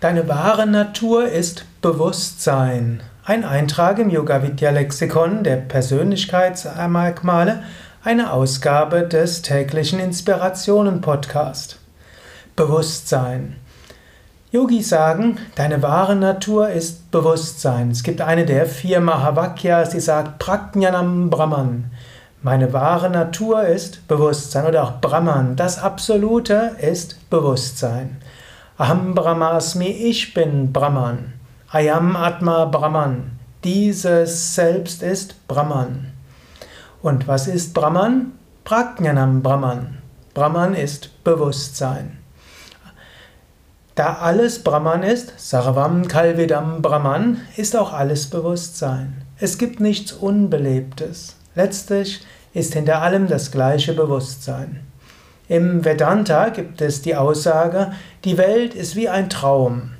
Deine wahre Natur ist Bewusstsein. Ein Eintrag im Yoga Vidya Lexikon der Persönlichkeitsmerkmale, eine Ausgabe des täglichen Inspirationen Podcast. Bewusstsein. Yogis sagen, deine wahre Natur ist Bewusstsein. Es gibt eine der vier Mahavakyas, die sagt Prajnanam Brahman. Meine wahre Natur ist Bewusstsein oder auch Brahman. Das Absolute ist Bewusstsein. Aham Brahmasmi, ich bin Brahman. Ayam Atma Brahman. Dieses Selbst ist Brahman. Und was ist Brahman? Prajnanam Brahman. Brahman ist Bewusstsein. Da alles Brahman ist, Sarvam Kalvidam Brahman, ist auch alles Bewusstsein. Es gibt nichts Unbelebtes. Letztlich ist hinter allem das gleiche Bewusstsein. Im Vedanta gibt es die Aussage, die Welt ist wie ein Traum.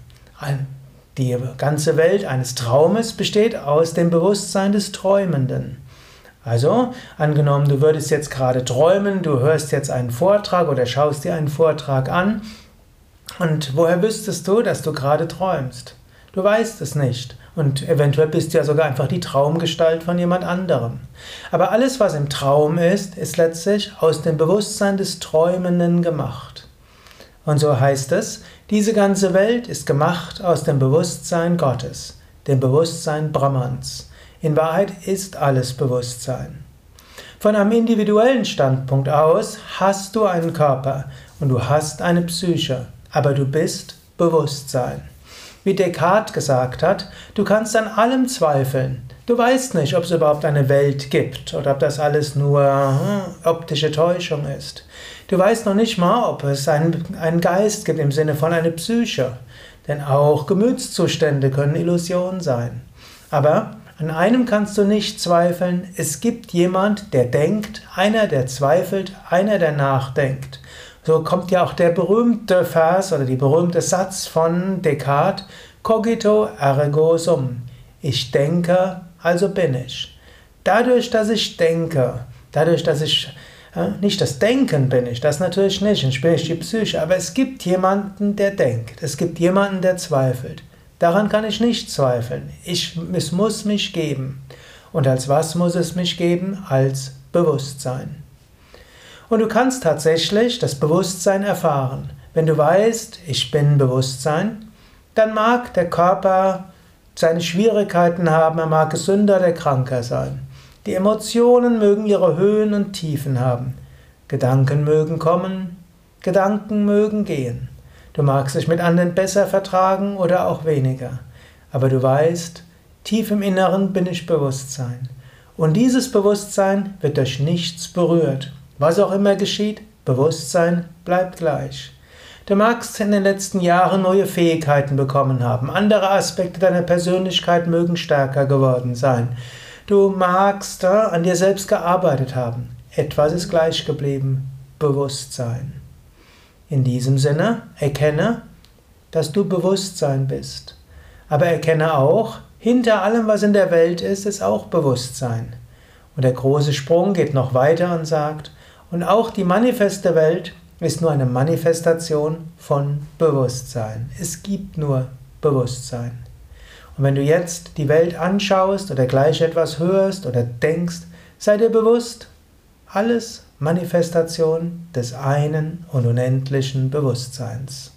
Die ganze Welt eines Traumes besteht aus dem Bewusstsein des Träumenden. Also, angenommen, du würdest jetzt gerade träumen, du hörst jetzt einen Vortrag oder schaust dir einen Vortrag an, und woher wüsstest du, dass du gerade träumst? Du weißt es nicht. Und eventuell bist du ja sogar einfach die Traumgestalt von jemand anderem. Aber alles, was im Traum ist, ist letztlich aus dem Bewusstsein des Träumenden gemacht. Und so heißt es, diese ganze Welt ist gemacht aus dem Bewusstsein Gottes, dem Bewusstsein Brahmans. In Wahrheit ist alles Bewusstsein. Von einem individuellen Standpunkt aus hast du einen Körper und du hast eine Psyche, aber du bist Bewusstsein. Wie Descartes gesagt hat, du kannst an allem zweifeln. Du weißt nicht, ob es überhaupt eine Welt gibt oder ob das alles nur hm, optische Täuschung ist. Du weißt noch nicht mal, ob es einen, einen Geist gibt im Sinne von einer Psyche. Denn auch Gemütszustände können Illusion sein. Aber an einem kannst du nicht zweifeln, es gibt jemand, der denkt, einer, der zweifelt, einer, der nachdenkt. So kommt ja auch der berühmte Vers oder die berühmte Satz von Descartes, cogito ergo sum. Ich denke, also bin ich. Dadurch, dass ich denke, dadurch, dass ich ja, nicht das Denken bin ich, das natürlich nicht, ich bin ich die Psyche, aber es gibt jemanden, der denkt, es gibt jemanden, der zweifelt. Daran kann ich nicht zweifeln. Ich, es muss mich geben. Und als was muss es mich geben? Als Bewusstsein. Und du kannst tatsächlich das Bewusstsein erfahren. Wenn du weißt, ich bin Bewusstsein, dann mag der Körper seine Schwierigkeiten haben, er mag gesünder oder kranker sein. Die Emotionen mögen ihre Höhen und Tiefen haben. Gedanken mögen kommen, Gedanken mögen gehen. Du magst dich mit anderen besser vertragen oder auch weniger. Aber du weißt, tief im Inneren bin ich Bewusstsein. Und dieses Bewusstsein wird durch nichts berührt. Was auch immer geschieht, Bewusstsein bleibt gleich. Du magst in den letzten Jahren neue Fähigkeiten bekommen haben, andere Aspekte deiner Persönlichkeit mögen stärker geworden sein. Du magst äh, an dir selbst gearbeitet haben. Etwas ist gleich geblieben, Bewusstsein. In diesem Sinne erkenne, dass du Bewusstsein bist. Aber erkenne auch, hinter allem, was in der Welt ist, ist auch Bewusstsein. Und der große Sprung geht noch weiter und sagt, und auch die manifeste Welt ist nur eine Manifestation von Bewusstsein. Es gibt nur Bewusstsein. Und wenn du jetzt die Welt anschaust oder gleich etwas hörst oder denkst, sei dir bewusst, alles Manifestation des einen und unendlichen Bewusstseins.